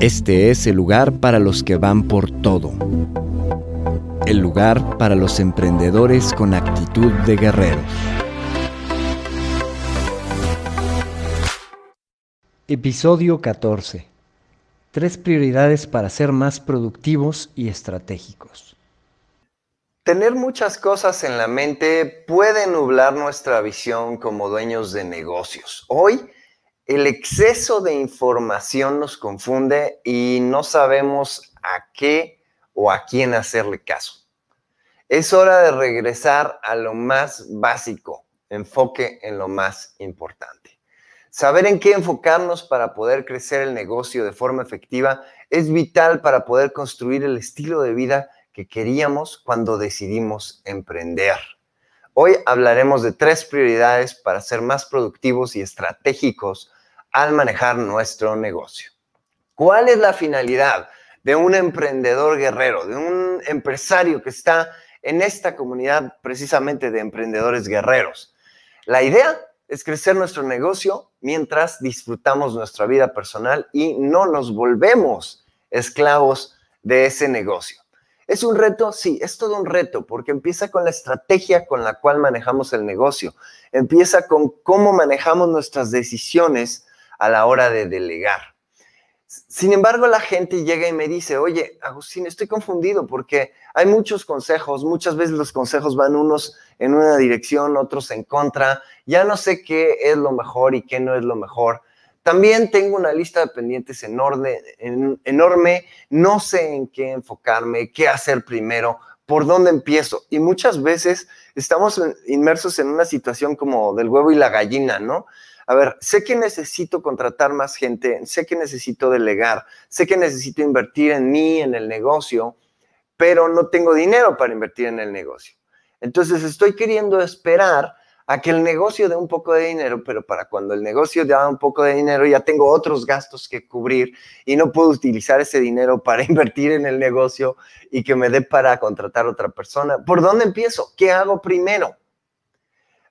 Este es el lugar para los que van por todo. El lugar para los emprendedores con actitud de guerreros. Episodio 14. Tres prioridades para ser más productivos y estratégicos. Tener muchas cosas en la mente puede nublar nuestra visión como dueños de negocios. Hoy el exceso de información nos confunde y no sabemos a qué o a quién hacerle caso. Es hora de regresar a lo más básico, enfoque en lo más importante. Saber en qué enfocarnos para poder crecer el negocio de forma efectiva es vital para poder construir el estilo de vida que queríamos cuando decidimos emprender. Hoy hablaremos de tres prioridades para ser más productivos y estratégicos al manejar nuestro negocio. ¿Cuál es la finalidad de un emprendedor guerrero, de un empresario que está en esta comunidad precisamente de emprendedores guerreros? La idea es crecer nuestro negocio mientras disfrutamos nuestra vida personal y no nos volvemos esclavos de ese negocio. ¿Es un reto? Sí, es todo un reto porque empieza con la estrategia con la cual manejamos el negocio, empieza con cómo manejamos nuestras decisiones a la hora de delegar. Sin embargo, la gente llega y me dice, oye, Agustín, estoy confundido porque hay muchos consejos, muchas veces los consejos van unos en una dirección, otros en contra, ya no sé qué es lo mejor y qué no es lo mejor. También tengo una lista de pendientes enorme, enorme, no sé en qué enfocarme, qué hacer primero, por dónde empiezo. Y muchas veces estamos inmersos en una situación como del huevo y la gallina, ¿no? A ver, sé que necesito contratar más gente, sé que necesito delegar, sé que necesito invertir en mí, en el negocio, pero no tengo dinero para invertir en el negocio. Entonces estoy queriendo esperar a que el negocio dé un poco de dinero, pero para cuando el negocio da un poco de dinero ya tengo otros gastos que cubrir y no puedo utilizar ese dinero para invertir en el negocio y que me dé para contratar otra persona. ¿Por dónde empiezo? ¿Qué hago primero?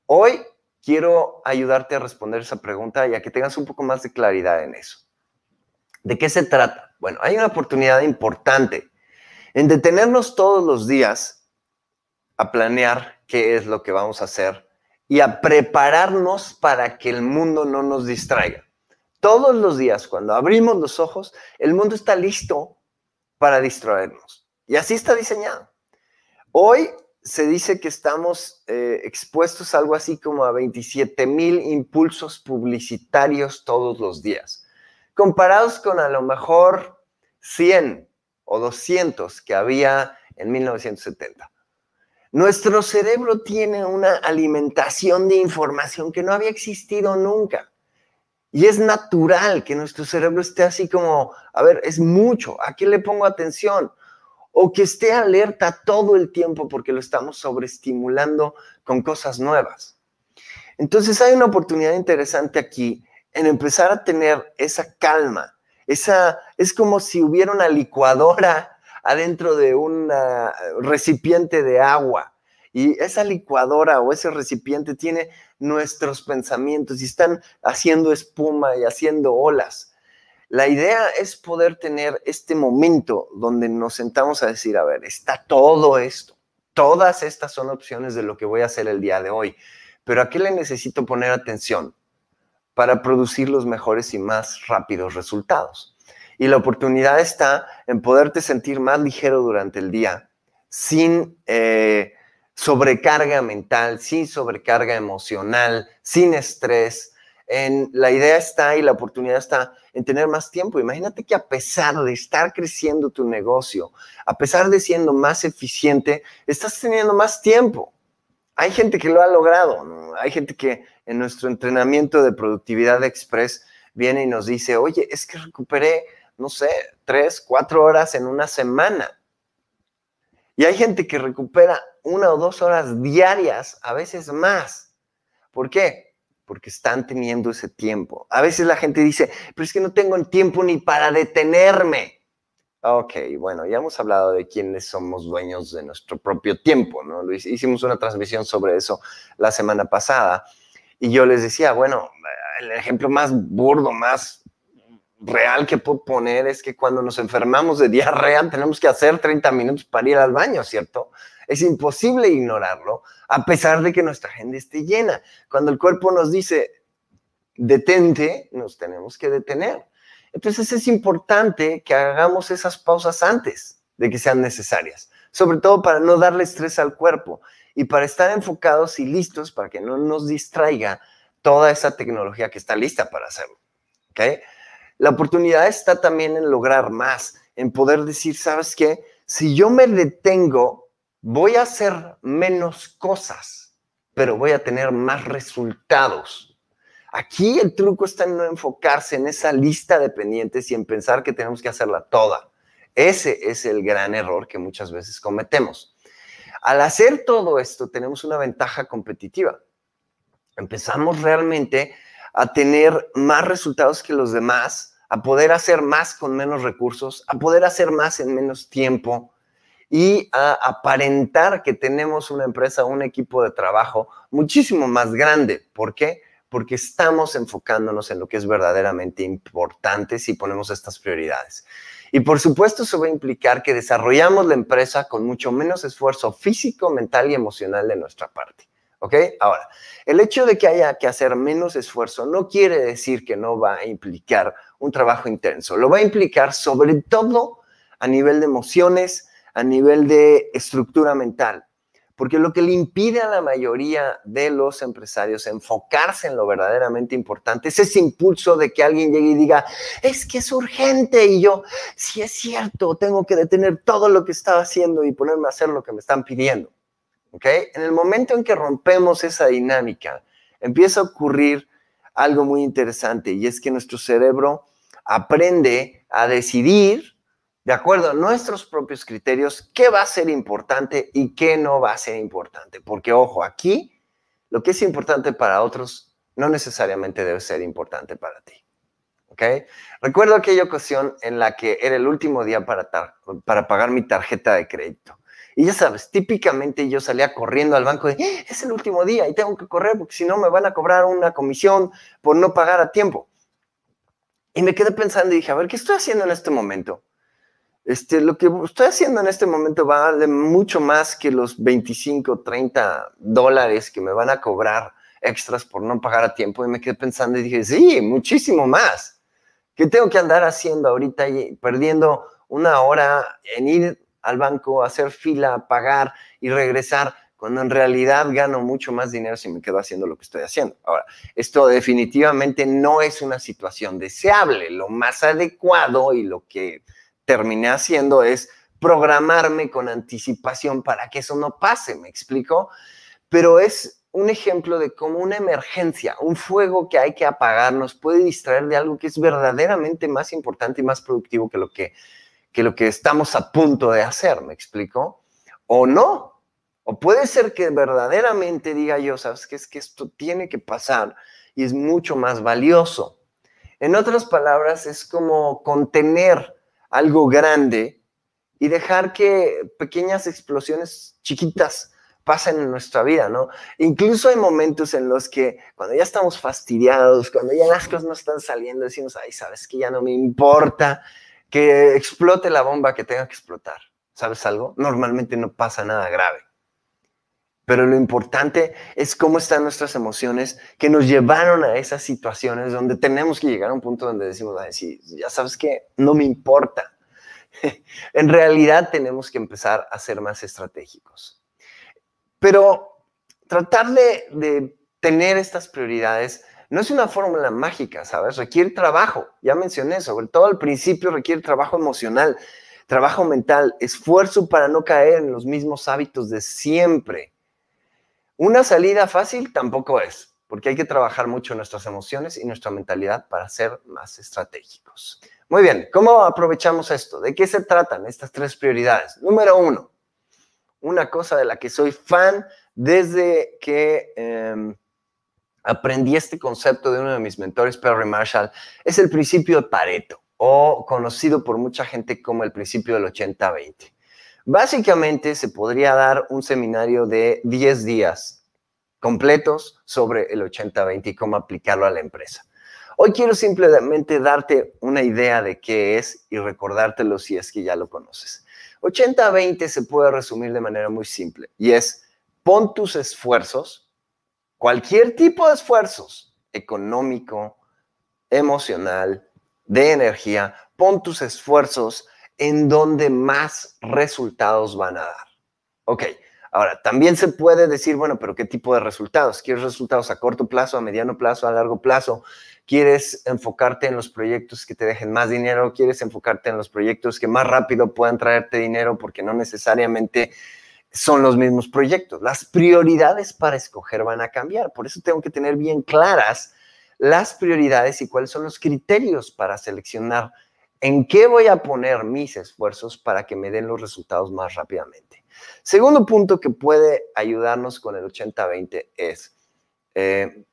Hoy quiero ayudarte a responder esa pregunta y a que tengas un poco más de claridad en eso. ¿De qué se trata? Bueno, hay una oportunidad importante en detenernos todos los días a planear qué es lo que vamos a hacer y a prepararnos para que el mundo no nos distraiga. Todos los días, cuando abrimos los ojos, el mundo está listo para distraernos. Y así está diseñado. Hoy se dice que estamos eh, expuestos algo así como a 27 mil impulsos publicitarios todos los días, comparados con a lo mejor 100 o 200 que había en 1970. Nuestro cerebro tiene una alimentación de información que no había existido nunca. Y es natural que nuestro cerebro esté así como, a ver, es mucho, ¿a qué le pongo atención? O que esté alerta todo el tiempo porque lo estamos sobreestimulando con cosas nuevas. Entonces hay una oportunidad interesante aquí en empezar a tener esa calma. Esa, es como si hubiera una licuadora adentro de un recipiente de agua. Y esa licuadora o ese recipiente tiene nuestros pensamientos y están haciendo espuma y haciendo olas. La idea es poder tener este momento donde nos sentamos a decir, a ver, está todo esto, todas estas son opciones de lo que voy a hacer el día de hoy, pero ¿a qué le necesito poner atención para producir los mejores y más rápidos resultados? Y la oportunidad está en poderte sentir más ligero durante el día sin eh, sobrecarga mental, sin sobrecarga emocional, sin estrés. En, la idea está y la oportunidad está en tener más tiempo. Imagínate que a pesar de estar creciendo tu negocio, a pesar de siendo más eficiente, estás teniendo más tiempo. Hay gente que lo ha logrado, hay gente que en nuestro entrenamiento de productividad express viene y nos dice, oye, es que recuperé, no sé, tres, cuatro horas en una semana. Y hay gente que recupera una o dos horas diarias, a veces más. ¿Por qué? Porque están teniendo ese tiempo. A veces la gente dice, pero es que no tengo tiempo ni para detenerme. Ok, bueno, ya hemos hablado de quiénes somos dueños de nuestro propio tiempo, ¿no? Hicimos una transmisión sobre eso la semana pasada y yo les decía, bueno, el ejemplo más burdo, más real que puedo poner es que cuando nos enfermamos de diarrea tenemos que hacer 30 minutos para ir al baño, ¿cierto? Es imposible ignorarlo a pesar de que nuestra agenda esté llena. Cuando el cuerpo nos dice, detente, nos tenemos que detener. Entonces es importante que hagamos esas pausas antes de que sean necesarias, sobre todo para no darle estrés al cuerpo y para estar enfocados y listos para que no nos distraiga toda esa tecnología que está lista para hacerlo. ¿okay? La oportunidad está también en lograr más, en poder decir, ¿sabes qué? Si yo me detengo, voy a hacer menos cosas, pero voy a tener más resultados Aquí el truco está en no enfocarse en esa lista de pendientes y en pensar que tenemos que hacerla toda. Ese es el gran error que muchas veces cometemos. Al hacer todo esto, tenemos una ventaja competitiva. Empezamos realmente a tener más resultados que los demás, a poder hacer más con menos recursos, a poder hacer más en menos tiempo y a aparentar que tenemos una empresa, un equipo de trabajo muchísimo más grande. ¿Por qué? porque estamos enfocándonos en lo que es verdaderamente importante si ponemos estas prioridades. Y por supuesto eso va a implicar que desarrollamos la empresa con mucho menos esfuerzo físico, mental y emocional de nuestra parte. ¿Ok? Ahora, el hecho de que haya que hacer menos esfuerzo no quiere decir que no va a implicar un trabajo intenso. Lo va a implicar sobre todo a nivel de emociones, a nivel de estructura mental porque lo que le impide a la mayoría de los empresarios enfocarse en lo verdaderamente importante es ese impulso de que alguien llegue y diga, es que es urgente y yo, si es cierto, tengo que detener todo lo que estaba haciendo y ponerme a hacer lo que me están pidiendo. ¿Ok? En el momento en que rompemos esa dinámica, empieza a ocurrir algo muy interesante y es que nuestro cerebro aprende a decidir de acuerdo a nuestros propios criterios, qué va a ser importante y qué no va a ser importante. Porque, ojo, aquí lo que es importante para otros no necesariamente debe ser importante para ti. ¿Ok? Recuerdo aquella ocasión en la que era el último día para, pagar mi tarjeta de crédito. Y ya sabes, típicamente yo salía corriendo al banco de, eh, es el último día y tengo que correr porque si no me van a cobrar una comisión por no pagar a tiempo. Y me quedé pensando y dije, a ver, ¿qué estoy haciendo en este momento? Este, lo que estoy haciendo en este momento vale mucho más que los 25, 30 dólares que me van a cobrar extras por no pagar a tiempo. Y me quedé pensando y dije, sí, muchísimo más. ¿Qué tengo que andar haciendo ahorita y perdiendo una hora en ir al banco, hacer fila, pagar y regresar? cuando en realidad gano mucho más dinero si me quedo haciendo lo que estoy haciendo. Ahora, esto definitivamente no es una situación deseable. Lo más adecuado y lo que terminé haciendo es programarme con anticipación para que eso no pase, ¿me explico? Pero es un ejemplo de cómo una emergencia, un fuego que hay que apagar, nos puede distraer de algo que es verdaderamente más importante y más productivo que lo que, que, lo que estamos a punto de hacer, ¿me explico? O no. O puede ser que verdaderamente diga yo, sabes que es que esto tiene que pasar y es mucho más valioso. En otras palabras, es como contener algo grande y dejar que pequeñas explosiones chiquitas pasen en nuestra vida, ¿no? Incluso hay momentos en los que cuando ya estamos fastidiados, cuando ya las cosas no están saliendo, decimos, ay, sabes que ya no me importa que explote la bomba que tenga que explotar. ¿Sabes algo? Normalmente no pasa nada grave. Pero lo importante es cómo están nuestras emociones que nos llevaron a esas situaciones donde tenemos que llegar a un punto donde decimos, Ay, ya sabes que no me importa. en realidad tenemos que empezar a ser más estratégicos. Pero tratar de, tener estas prioridades no es una fórmula mágica, ¿sabes? Requiere trabajo, ya mencioné, sobre todo al principio requiere trabajo emocional, trabajo mental, esfuerzo para no caer en los mismos hábitos de siempre. Una salida fácil tampoco es, porque hay que trabajar mucho nuestras emociones y nuestra mentalidad para ser más estratégicos. Muy bien, ¿cómo aprovechamos esto? ¿De qué se tratan estas tres prioridades? Número uno, una cosa de la que soy fan desde que em, aprendí este concepto de uno de mis mentores, Perry Marshall, es el principio de Pareto, o conocido por mucha gente como el principio del 80-20. Básicamente se podría dar un seminario de 10 días completos sobre el 80-20 y cómo aplicarlo a la empresa. Hoy quiero simplemente darte una idea de qué es y recordártelo si es que ya lo conoces. 80-20 se puede resumir de manera muy simple y es pon tus esfuerzos, cualquier tipo de esfuerzos, económico, emocional, de energía, pon tus esfuerzos en donde más resultados van a dar. Ok, ahora también se puede decir, bueno, pero ¿qué tipo de resultados? ¿Quieres resultados a corto plazo, a mediano plazo, a largo plazo? ¿Quieres enfocarte en los proyectos que te dejen más dinero? ¿Quieres enfocarte en los proyectos que más rápido puedan traerte dinero? Porque no necesariamente son los mismos proyectos. Las prioridades para escoger van a cambiar. Por eso tengo que tener bien claras las prioridades y cuáles son los criterios para seleccionar en qué voy a poner mis esfuerzos para que me den los resultados más rápidamente. Segundo punto que puede ayudarnos con el 80-20 es eh,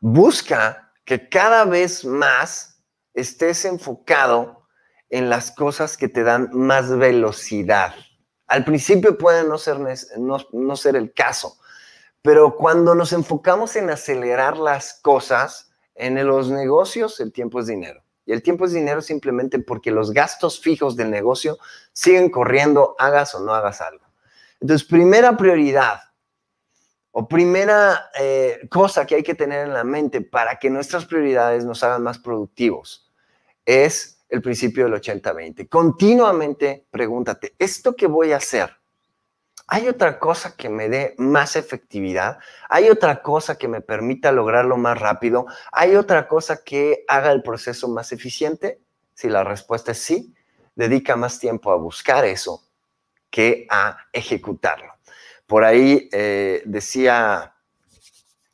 busca que cada vez más estés enfocado en las cosas que te dan más velocidad. Al principio puede no ser, no, ser el caso, pero cuando nos enfocamos en acelerar las cosas, en los negocios el tiempo es dinero. Y el tiempo es dinero simplemente porque los gastos fijos del negocio siguen corriendo, hagas o no hagas algo. Entonces, primera prioridad o primera eh, cosa que hay que tener en la mente para que nuestras prioridades nos hagan más productivos es el principio del 80-20. Continuamente pregúntate, ¿esto que voy a hacer? ¿Hay otra cosa que me dé más efectividad? ¿Hay otra cosa que me permita lograrlo más rápido? ¿Hay otra cosa que haga el proceso más eficiente? Si la respuesta es sí, dedica más tiempo a buscar eso que a ejecutarlo. Por ahí eh, decía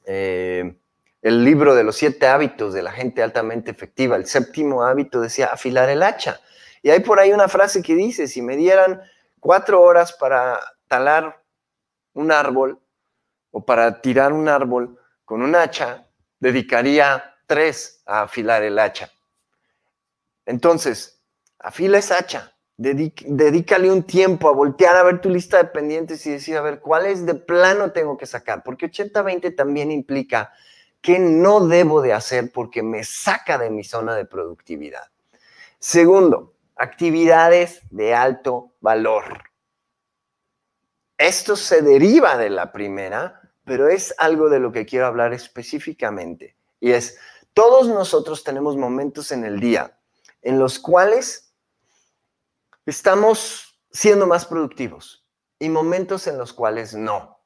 eh, el libro de los siete hábitos de la gente altamente efectiva. El séptimo hábito decía afilar el hacha. Y hay por ahí una frase que dice, si me dieran cuatro horas para talar un árbol o para tirar un árbol con un hacha, dedicaría tres a afilar el hacha. Entonces, afila esa hacha, dedícale un tiempo a voltear a ver tu lista de pendientes y decir, a ver, ¿cuáles de plano tengo que sacar? Porque 80-20 también implica ¿Qué no debo de hacer porque me saca de mi zona de productividad? Segundo, actividades de alto valor. Esto se deriva de la primera, pero es algo de lo que quiero hablar específicamente. Y es, todos nosotros tenemos momentos en el día en los cuales estamos siendo más productivos y momentos en los cuales no.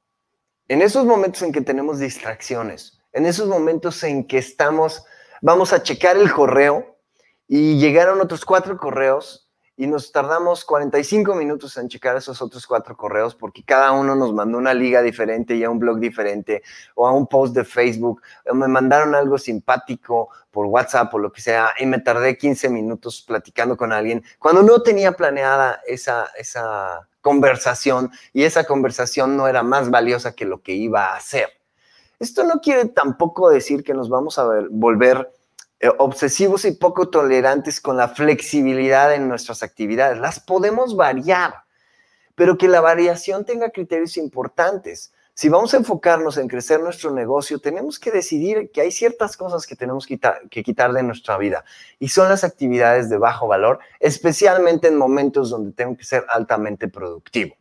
En esos momentos en que tenemos distracciones, en esos momentos en que estamos, vamos a checar el correo y llegaron otros cuatro correos y nos tardamos 45 minutos en checar esos otros cuatro correos porque cada uno nos mandó una liga diferente y a un blog diferente o a un post de Facebook o me mandaron algo simpático por WhatsApp o lo que sea y me tardé 15 minutos platicando con alguien cuando no tenía planeada esa, esa conversación y esa conversación no era más valiosa que lo que iba a hacer. Esto no quiere tampoco decir que nos vamos a volver obsesivos y poco tolerantes con la flexibilidad en nuestras actividades. Las podemos variar, pero que la variación tenga criterios importantes. Si vamos a enfocarnos en crecer nuestro negocio, tenemos que decidir que hay ciertas cosas que tenemos que quitar de nuestra vida y son las actividades de bajo valor, especialmente en momentos donde tengo que ser altamente productivo.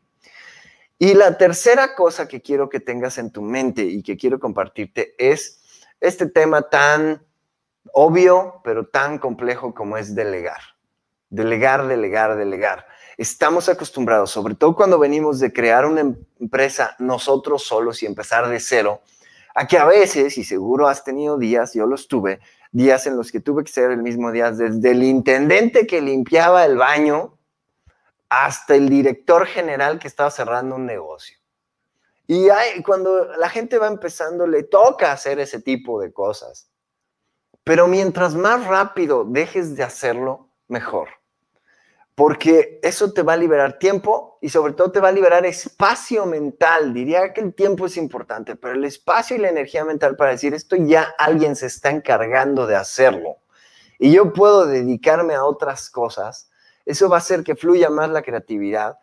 Y la tercera cosa que quiero que tengas en tu mente y que quiero compartirte es este tema tan obvio, pero tan complejo como es delegar. Delegar, delegar, delegar. estamos acostumbrados, sobre todo cuando venimos de crear una empresa nosotros solos y empezar de cero, a que a veces, y seguro has tenido días, yo los tuve, días en los que tuve que ser el mismo día, desde el intendente que limpiaba el baño hasta el director general que estaba cerrando un negocio. Y cuando la gente va empezando, le toca hacer ese tipo de cosas. Pero mientras más rápido dejes de hacerlo, mejor porque eso te va a liberar tiempo y sobre todo te va a liberar espacio mental. Diría que el tiempo es importante, pero el espacio y la energía mental para decir esto ya alguien se está encargando de hacerlo y yo puedo dedicarme a otras cosas, eso va a hacer que fluya más la creatividad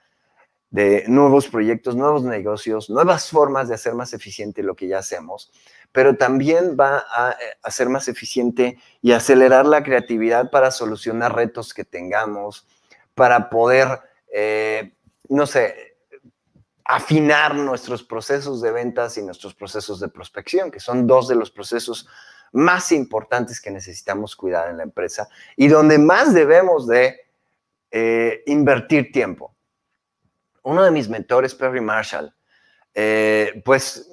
de nuevos proyectos, nuevos negocios, nuevas formas de hacer más eficiente lo que ya hacemos, pero también va a hacer más eficiente y acelerar la creatividad para solucionar retos que tengamos, para poder, eh, no sé, afinar nuestros procesos de ventas y nuestros procesos de prospección, que son dos de los procesos más importantes que necesitamos cuidar en la empresa y donde más debemos de eh, invertir tiempo. Uno de mis mentores, Perry Marshall, eh, pues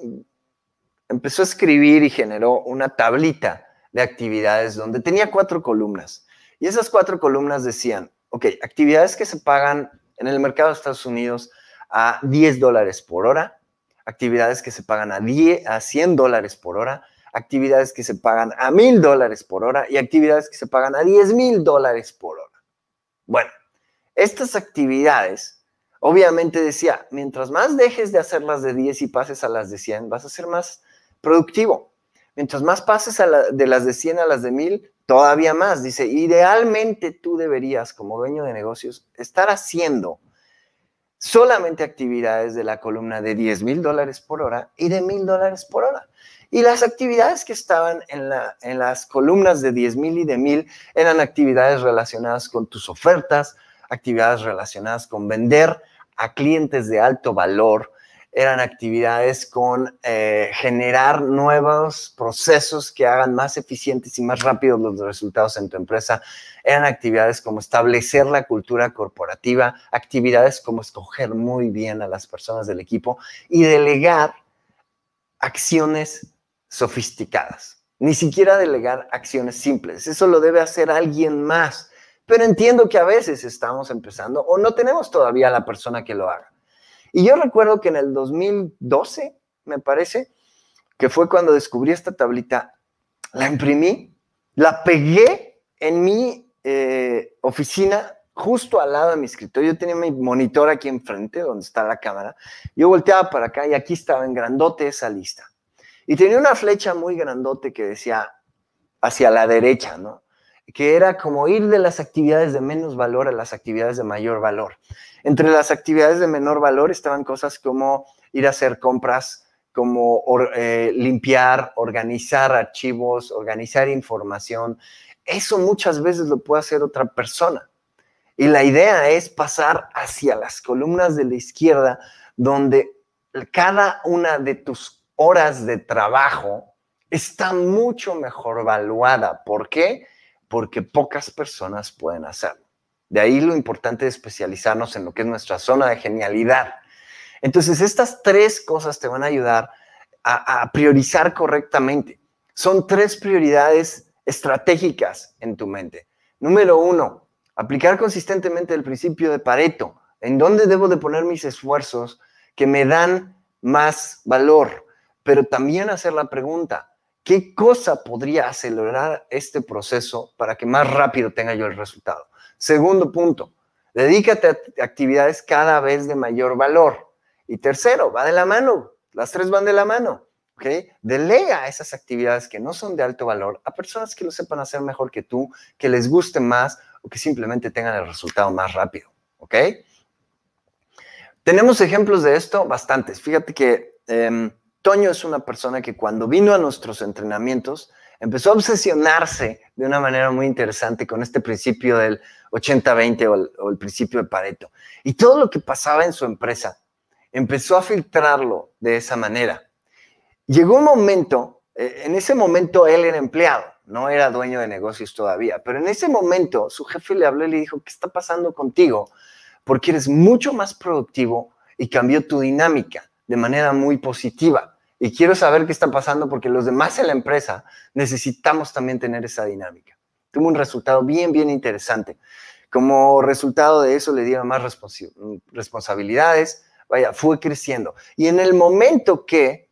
empezó a escribir y generó una tablita de actividades donde tenía cuatro columnas. Y esas cuatro columnas decían, ok, actividades que se pagan en el mercado de Estados Unidos a 10 dólares por hora, actividades que se pagan a, 10, a 100 dólares por hora, actividades que se pagan a 1000 dólares por hora y actividades que se pagan a 10 mil dólares por hora. Bueno, estas actividades, obviamente decía, mientras más dejes de hacerlas de 10 y pases a las de 100, vas a ser más productivo. Mientras más pases de las de 100 a las de 1000, todavía más. Dice, idealmente tú deberías, como dueño de negocios, estar haciendo solamente actividades de la columna de 10 mil dólares por hora y de mil dólares por hora. Y las actividades que estaban en, en las columnas de 10 mil y de mil eran actividades relacionadas con tus ofertas, actividades relacionadas con vender a clientes de alto valor, eran actividades con eh, generar nuevos procesos que hagan más eficientes y más rápidos los resultados en tu empresa. Eran actividades como establecer la cultura corporativa, actividades como escoger muy bien a las personas del equipo y delegar acciones sofisticadas. Ni siquiera delegar acciones simples. Eso lo debe hacer alguien más. Pero entiendo que a veces estamos empezando o no tenemos todavía la persona que lo haga. Y yo recuerdo que en el 2012, me parece, que fue cuando descubrí esta tablita, la imprimí, la pegué en mi eh, oficina justo al lado de mi escritorio. Yo tenía mi monitor aquí enfrente, donde está la cámara. Yo volteaba para acá y aquí estaba en grandote esa lista. Y tenía una flecha muy grandote que decía hacia la derecha, ¿no? Que era como ir de las actividades de menos valor a las actividades de mayor valor. Entre las actividades de menor valor estaban cosas como ir a hacer compras, como eh, limpiar, organizar archivos, organizar información. Eso muchas veces lo puede hacer otra persona. Y la idea es pasar hacia las columnas de la izquierda, donde cada una de tus horas de trabajo está mucho mejor evaluada. ¿Por qué? Porque pocas personas pueden hacerlo. De ahí lo importante de especializarnos en lo que es nuestra zona de genialidad. Entonces, estas tres cosas te van a ayudar a, priorizar correctamente. Son tres prioridades estratégicas en tu mente. Número uno, aplicar consistentemente el principio de Pareto. ¿En dónde debo de poner mis esfuerzos que me dan más valor? Pero también hacer la pregunta, ¿qué cosa podría acelerar este proceso para que más rápido tenga yo el resultado? Segundo punto, dedícate a actividades cada vez de mayor valor. Y tercero, va de la mano, las tres van de la mano. ¿ok? Delega esas actividades que no son de alto valor a personas que lo sepan hacer mejor que tú, que les guste más o que simplemente tengan el resultado más rápido. ¿Ok? Tenemos ejemplos de esto bastantes. Fíjate que em, Toño es una persona que cuando vino a nuestros entrenamientos empezó a obsesionarse de una manera muy interesante con este principio del 80-20 o, el principio de Pareto. Y todo lo que pasaba en su empresa, empezó a filtrarlo de esa manera. Llegó un momento, eh, en ese momento él era empleado, no era dueño de negocios todavía, pero en ese momento su jefe le habló y le dijo, ¿qué está pasando contigo? porque eres mucho más productivo y cambió tu dinámica de manera muy positiva. Y quiero saber qué está pasando porque los demás en la empresa necesitamos también tener esa dinámica. Tuvo un resultado bien, bien interesante. Como resultado de eso le dieron más responsabilidades, vaya, fue creciendo. Y en el momento que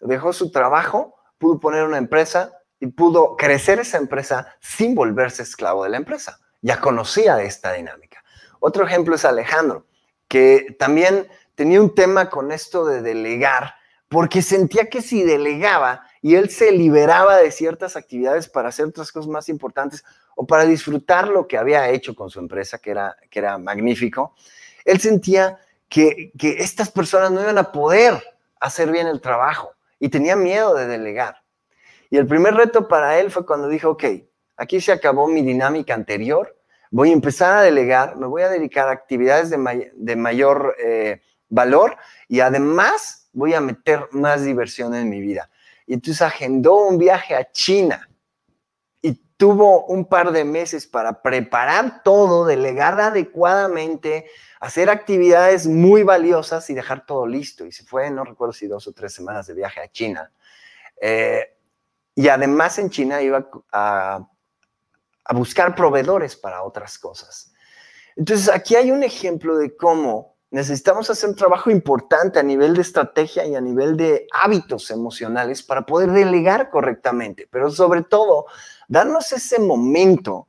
dejó su trabajo, pudo poner una empresa y pudo crecer esa empresa sin volverse esclavo de la empresa. Ya conocía esta dinámica. Otro ejemplo es Alejandro, que también tenía un tema con esto de delegar, porque sentía que si delegaba y él se liberaba de ciertas actividades para hacer otras cosas más importantes o para disfrutar lo que había hecho con su empresa, que era, que era magnífico, él sentía que, que estas personas no iban a poder hacer bien el trabajo y tenía miedo de delegar. Y el primer reto para él fue cuando dijo, ok, aquí se acabó mi dinámica anterior, voy a empezar a delegar, me voy a dedicar a actividades de, de mayor eh, valor y además voy a meter más diversión en mi vida. Y entonces agendó un viaje a China y tuvo un par de meses para preparar todo, delegar adecuadamente, hacer actividades muy valiosas y dejar todo listo. Y se fue, no recuerdo si dos o tres semanas de viaje a China. Eh, y además en China iba a, a buscar proveedores para otras cosas. Entonces aquí hay un ejemplo de cómo necesitamos hacer un trabajo importante a nivel de estrategia y a nivel de hábitos emocionales para poder delegar correctamente, pero sobre todo, darnos ese momento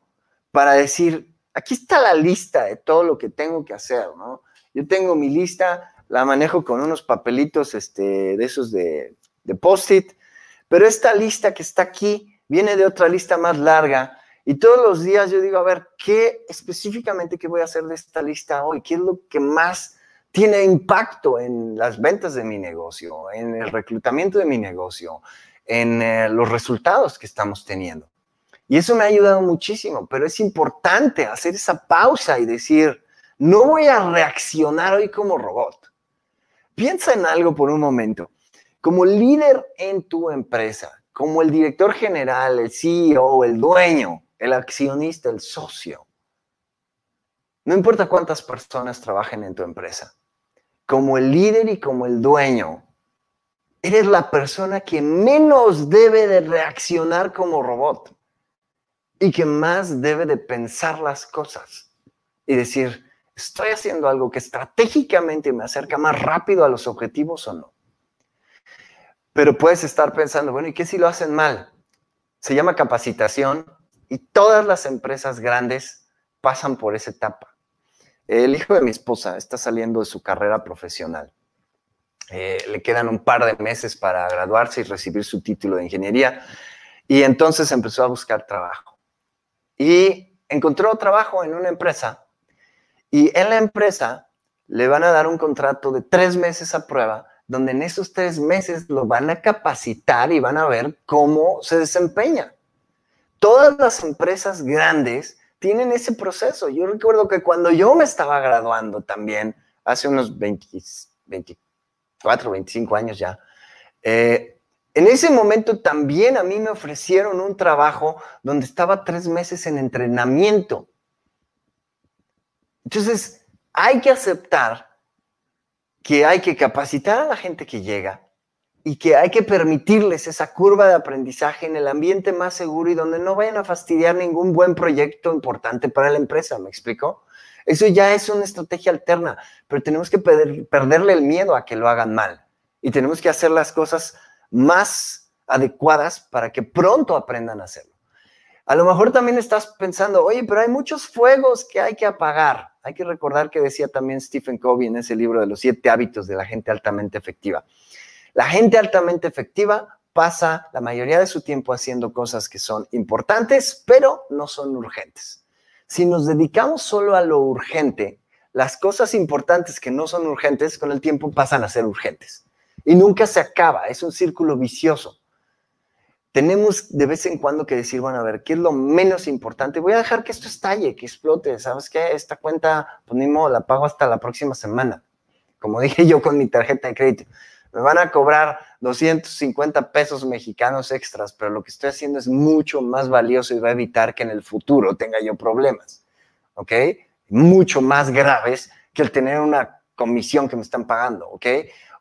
para decir, aquí está la lista de todo lo que tengo que hacer, ¿no? Yo tengo mi lista, la manejo con unos papelitos este, de esos de, de post-it, pero esta lista que está aquí viene de otra lista más larga y todos los días yo digo, a ver, ¿qué específicamente qué voy a hacer de esta lista hoy? ¿Qué es lo que más tiene impacto en las ventas de mi negocio, en el reclutamiento de mi negocio, en eh, los resultados que estamos teniendo? Y eso me ha ayudado muchísimo, pero es importante hacer esa pausa y decir, no voy a reaccionar hoy como robot. Piensa en algo por un momento. Como líder en tu empresa, como el director general, el CEO, el dueño, el accionista, el socio. No importa cuántas personas trabajen en tu empresa, como el líder y como el dueño, eres la persona que menos debe de reaccionar como robot y que más debe de pensar las cosas y decir, ¿estoy haciendo algo que estratégicamente me acerca más rápido a los objetivos o no? Pero puedes estar pensando, bueno, ¿y qué si lo hacen mal? Se llama capacitación, y todas las empresas grandes pasan por esa etapa. El hijo de mi esposa está saliendo de su carrera profesional. Eh, le quedan un par de meses para graduarse y recibir su título de ingeniería. Y entonces empezó a buscar trabajo. Y encontró trabajo en una empresa. Y en la empresa le van a dar un contrato de tres meses a prueba, donde en esos tres meses lo van a capacitar y van a ver cómo se desempeña todas las empresas grandes tienen ese proceso. Yo recuerdo que cuando yo me estaba graduando también, hace unos 24, 25 años ya, eh, en ese momento también a mí me ofrecieron un trabajo donde estaba tres meses en entrenamiento. Entonces, hay que aceptar que hay que capacitar a la gente que llega, y que hay que permitirles esa curva de aprendizaje en el ambiente más seguro y donde no vayan a fastidiar ningún buen proyecto importante para la empresa, ¿me explico? Eso ya es una estrategia alterna, pero tenemos que perderle el miedo a que lo hagan mal y tenemos que hacer las cosas más adecuadas para que pronto aprendan a hacerlo. A lo mejor también estás pensando, oye, pero hay muchos fuegos que hay que apagar. Hay que recordar que decía también Stephen Covey en ese libro de los siete hábitos de la gente altamente efectiva. La gente altamente efectiva pasa la mayoría de su tiempo haciendo cosas que son importantes, pero no son urgentes. Si nos dedicamos solo a lo urgente, las cosas importantes que no son urgentes con el tiempo pasan a ser urgentes. Y nunca se acaba, es un círculo vicioso. Tenemos de vez en cuando que decir, bueno, a ver, ¿qué es lo menos importante? Voy a dejar que esto estalle, que explote. ¿Sabes qué? Esta cuenta, pues la pago hasta la próxima semana. Como dije yo con mi tarjeta de crédito me van a cobrar 250 pesos mexicanos extras, pero lo que estoy haciendo es mucho más valioso y va a evitar que en el futuro tenga yo problemas, ¿ok? Mucho más graves que el tener una comisión que me están pagando, ¿ok?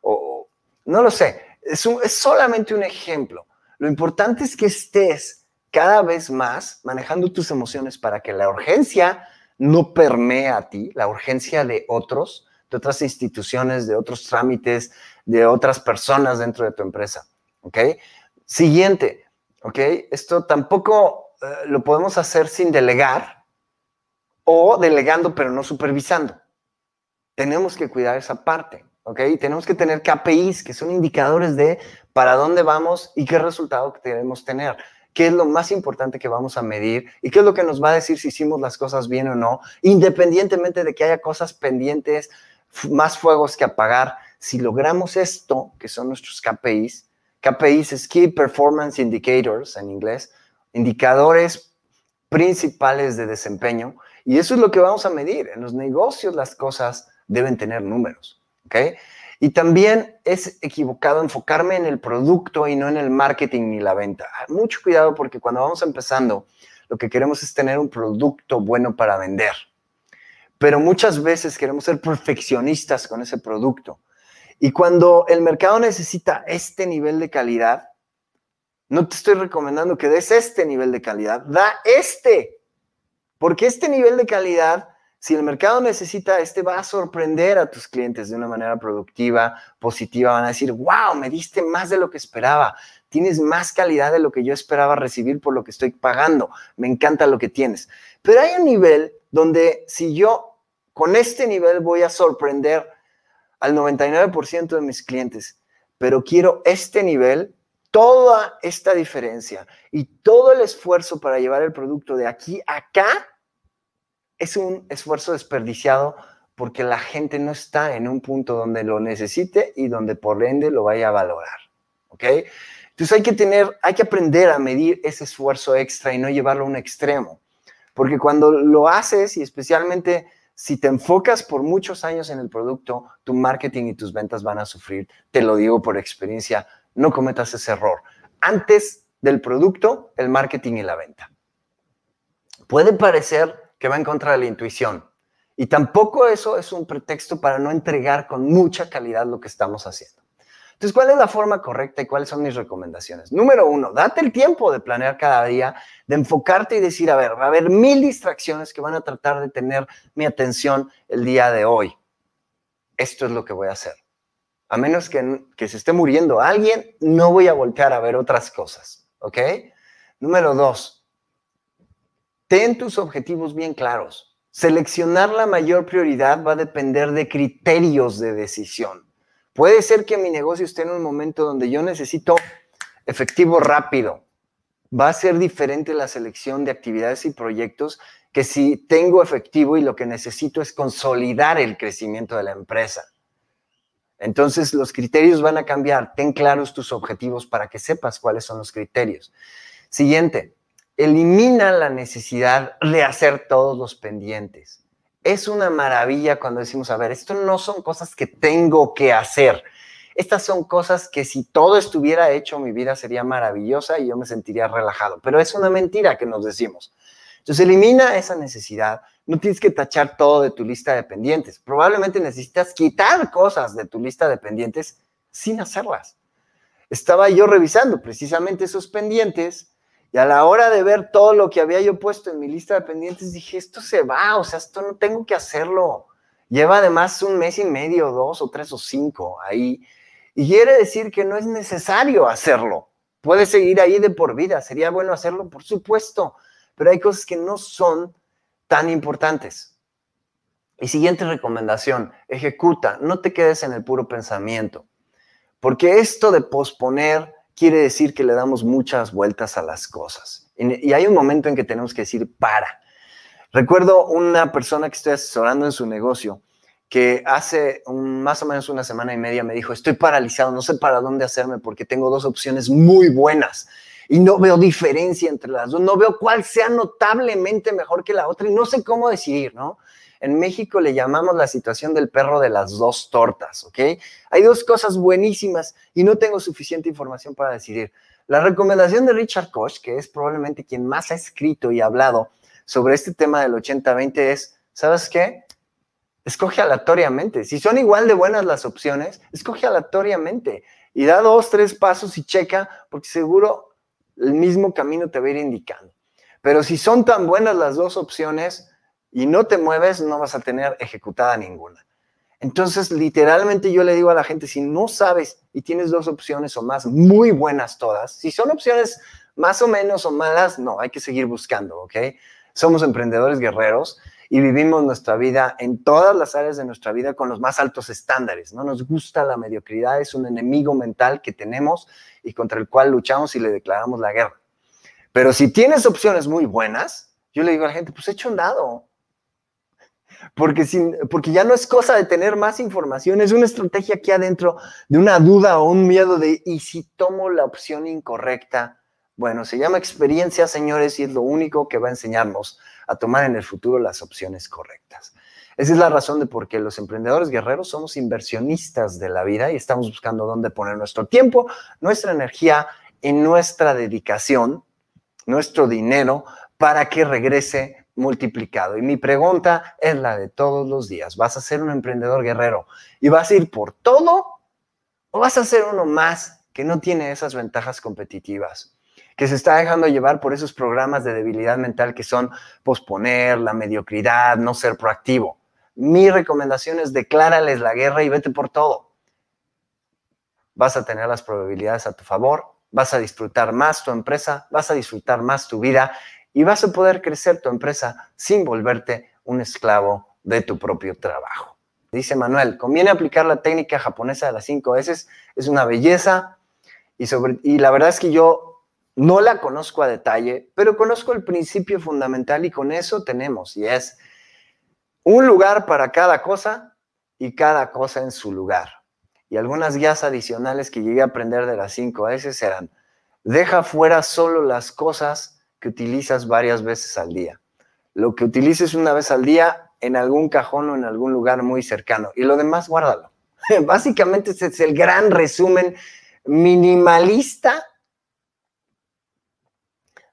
O, no lo sé, es, es solamente un ejemplo. Lo importante es que estés cada vez más manejando tus emociones para que la urgencia no permee a ti, la urgencia de otros, de otras instituciones, de otros trámites, de otras personas dentro de tu empresa. ¿Ok? Siguiente, ¿ok? Esto tampoco eh, lo podemos hacer sin delegar o delegando pero no supervisando. Tenemos que cuidar esa parte, ¿ok? Tenemos que tener KPIs, que son indicadores de para dónde vamos y qué resultado queremos tener qué es lo más importante que vamos a medir y qué es lo que nos va a decir si hicimos las cosas bien o no, independientemente de que haya cosas pendientes, más fuegos que apagar. Si logramos esto, que son nuestros KPIs, KPIs es Key Performance Indicators en inglés, indicadores principales de desempeño, y eso es lo que vamos a medir. En los negocios las cosas deben tener números, ¿ok? Y también es equivocado enfocarme en el producto y no en el marketing ni la venta. Mucho cuidado porque cuando vamos empezando, lo que queremos es tener un producto bueno para vender. Pero muchas veces queremos ser perfeccionistas con ese producto. Y cuando el mercado necesita este nivel de calidad, no te estoy recomendando que des este nivel de calidad, da este. Porque este nivel de calidad si el mercado necesita este, va a sorprender a tus clientes de una manera productiva, positiva. Van a decir, wow, me diste más de lo que esperaba. Tienes más calidad de lo que yo esperaba recibir por lo que estoy pagando. Me encanta lo que tienes. Pero hay un nivel donde si yo con este nivel voy a sorprender al 99% de mis clientes, pero quiero este nivel, toda esta diferencia y todo el esfuerzo para llevar el producto de aquí a acá es un esfuerzo desperdiciado porque la gente no está en un punto donde lo necesite y donde por ende lo vaya a valorar. ¿Ok? Entonces hay que tener, hay que aprender a medir ese esfuerzo extra y no llevarlo a un extremo. Porque cuando lo haces y especialmente si te enfocas por muchos años en el producto, tu marketing y tus ventas van a sufrir. Te lo digo por experiencia, no cometas ese error. Antes del producto, el marketing y la venta. Puede parecer que va en contra de la intuición. Y tampoco eso es un pretexto para no entregar con mucha calidad lo que estamos haciendo. Entonces, ¿cuál es la forma correcta y cuáles son mis recomendaciones? Número uno, date el tiempo de planear cada día, de enfocarte y decir, a ver, va a haber mil distracciones que van a tratar de tener mi atención el día de hoy. Esto es lo que voy a hacer. A menos que, que se esté muriendo alguien, no voy a voltear a ver otras cosas. ¿Ok? Número dos, Ten tus objetivos bien claros. Seleccionar la mayor prioridad va a depender de criterios de decisión. Puede ser que mi negocio esté en un momento donde yo necesito efectivo rápido. Va a ser diferente la selección de actividades y proyectos que si tengo efectivo y lo que necesito es consolidar el crecimiento de la empresa. Entonces los criterios van a cambiar. Ten claros tus objetivos para que sepas cuáles son los criterios. Siguiente, elimina la necesidad de hacer todos los pendientes. Es una maravilla cuando decimos, a ver, esto no son cosas que tengo que hacer. Estas son cosas que si todo estuviera hecho, mi vida sería maravillosa y yo me sentiría relajado. Pero es una mentira que nos decimos. Entonces, elimina esa necesidad. No tienes que tachar todo de tu lista de pendientes. Probablemente necesitas quitar cosas de tu lista de pendientes sin hacerlas. Estaba yo revisando precisamente esos pendientes y a la hora de ver todo lo que había yo puesto en mi lista de pendientes, dije, esto se va, o sea, esto no tengo que hacerlo. Lleva además un mes y medio, dos o tres o cinco ahí. Y quiere decir que no es necesario hacerlo. Puede seguir ahí de por vida. Sería bueno hacerlo, por supuesto. Pero hay cosas que no son tan importantes. Y siguiente recomendación, ejecuta, no te quedes en el puro pensamiento. Porque esto de posponer quiere decir que le damos muchas vueltas a las cosas. Y hay un momento en que tenemos que decir, para. Recuerdo una persona que estoy asesorando en su negocio que hace más o menos una semana y media me dijo, estoy paralizado, no sé para dónde hacerme porque tengo dos opciones muy buenas y no veo diferencia entre las dos, no veo cuál sea notablemente mejor que la otra y no sé cómo decidir, ¿no? En México le llamamos la situación del perro de las dos tortas, ¿ok? Hay dos cosas buenísimas y no tengo suficiente información para decidir. La recomendación de Richard Koch, que es probablemente quien más ha escrito y hablado sobre este tema del 80-20, es, ¿sabes qué? escoge aleatoriamente. Si son igual de buenas las opciones, escoge aleatoriamente y da dos, tres pasos y checa, porque seguro el mismo camino te va a ir indicando. Pero si son tan buenas las dos opciones y no te mueves, no vas a tener ejecutada ninguna. Entonces, literalmente yo le digo a la gente, si no sabes y tienes dos opciones o más, muy buenas todas, si son opciones más o menos o malas, no, hay que seguir buscando, ¿ok? Somos emprendedores guerreros y vivimos nuestra vida en todas las áreas de nuestra vida con los más altos estándares. No nos gusta la mediocridad, es un enemigo mental que tenemos y contra el cual luchamos y le declaramos la guerra. Pero si tienes opciones muy buenas, yo le digo a la gente, pues echa un dado. Porque, sin, porque ya no es cosa de tener más información, es una estrategia aquí adentro de una duda o un miedo de, ¿y si tomo la opción incorrecta? Bueno, se llama experiencia, señores, y es lo único que va a enseñarnos a tomar en el futuro las opciones correctas. Esa es la razón de por qué los emprendedores guerreros somos inversionistas de la vida y estamos buscando dónde poner nuestro tiempo, nuestra energía y nuestra dedicación, nuestro dinero, para que regrese multiplicado. Y mi pregunta es la de todos los días. ¿Vas a ser un emprendedor guerrero y vas a ir por todo o vas a ser uno más que no tiene esas ventajas competitivas? que se está dejando llevar por esos programas de debilidad mental que son posponer, la mediocridad, no ser proactivo. Mi recomendación es declárales la guerra y vete por todo. Vas a tener las probabilidades a tu favor, vas a disfrutar más tu empresa, vas a disfrutar más tu vida y vas a poder crecer tu empresa sin volverte un esclavo de tu propio trabajo. Dice Manuel, conviene aplicar la técnica japonesa de las 5 S, es una belleza y, sobre, y la verdad es que yo no la conozco a detalle, pero conozco el principio fundamental y con eso tenemos, y es un lugar para cada cosa y cada cosa en su lugar. Y algunas guías adicionales que llegué a aprender de las 5 S eran, deja fuera solo las cosas que utilizas varias veces al día. Lo que utilices una vez al día en algún cajón o en algún lugar muy cercano. Y lo demás, guárdalo. Básicamente ese es el gran resumen minimalista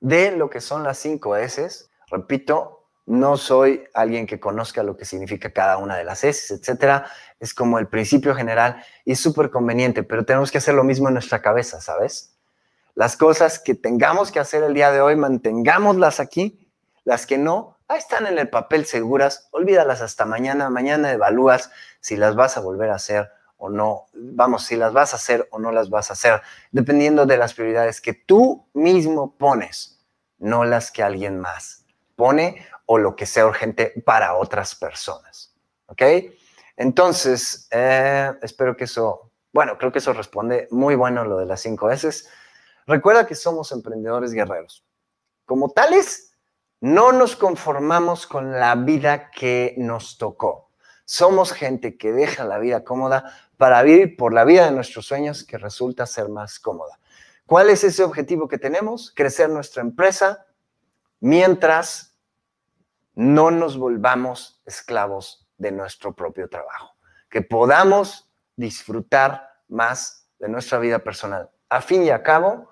de lo que son las cinco S. Repito, no soy alguien que conozca lo que significa cada una de las S, etcétera. Es como el principio general y es súper conveniente, pero tenemos que hacer lo mismo en nuestra cabeza, ¿sabes? Las cosas que tengamos que hacer el día de hoy, mantengámoslas aquí. Las que no, ahí están en el papel seguras. Olvídalas hasta mañana. Mañana evalúas si las vas a volver a hacer o no, vamos, si las vas a hacer o no las vas a hacer, dependiendo de las prioridades que tú mismo pones, no las que alguien más pone o lo que sea urgente para otras personas. ¿Ok? Entonces, eh, espero que eso, bueno, creo que eso responde muy bueno lo de las cinco S. Recuerda que somos emprendedores guerreros. Como tales, no nos conformamos con la vida que nos tocó. Somos gente que deja la vida cómoda para vivir por la vida de nuestros sueños que resulta ser más cómoda. ¿Cuál es ese objetivo que tenemos? Crecer nuestra empresa mientras no nos volvamos esclavos de nuestro propio trabajo. Que podamos disfrutar más de nuestra vida personal. A fin y a cabo,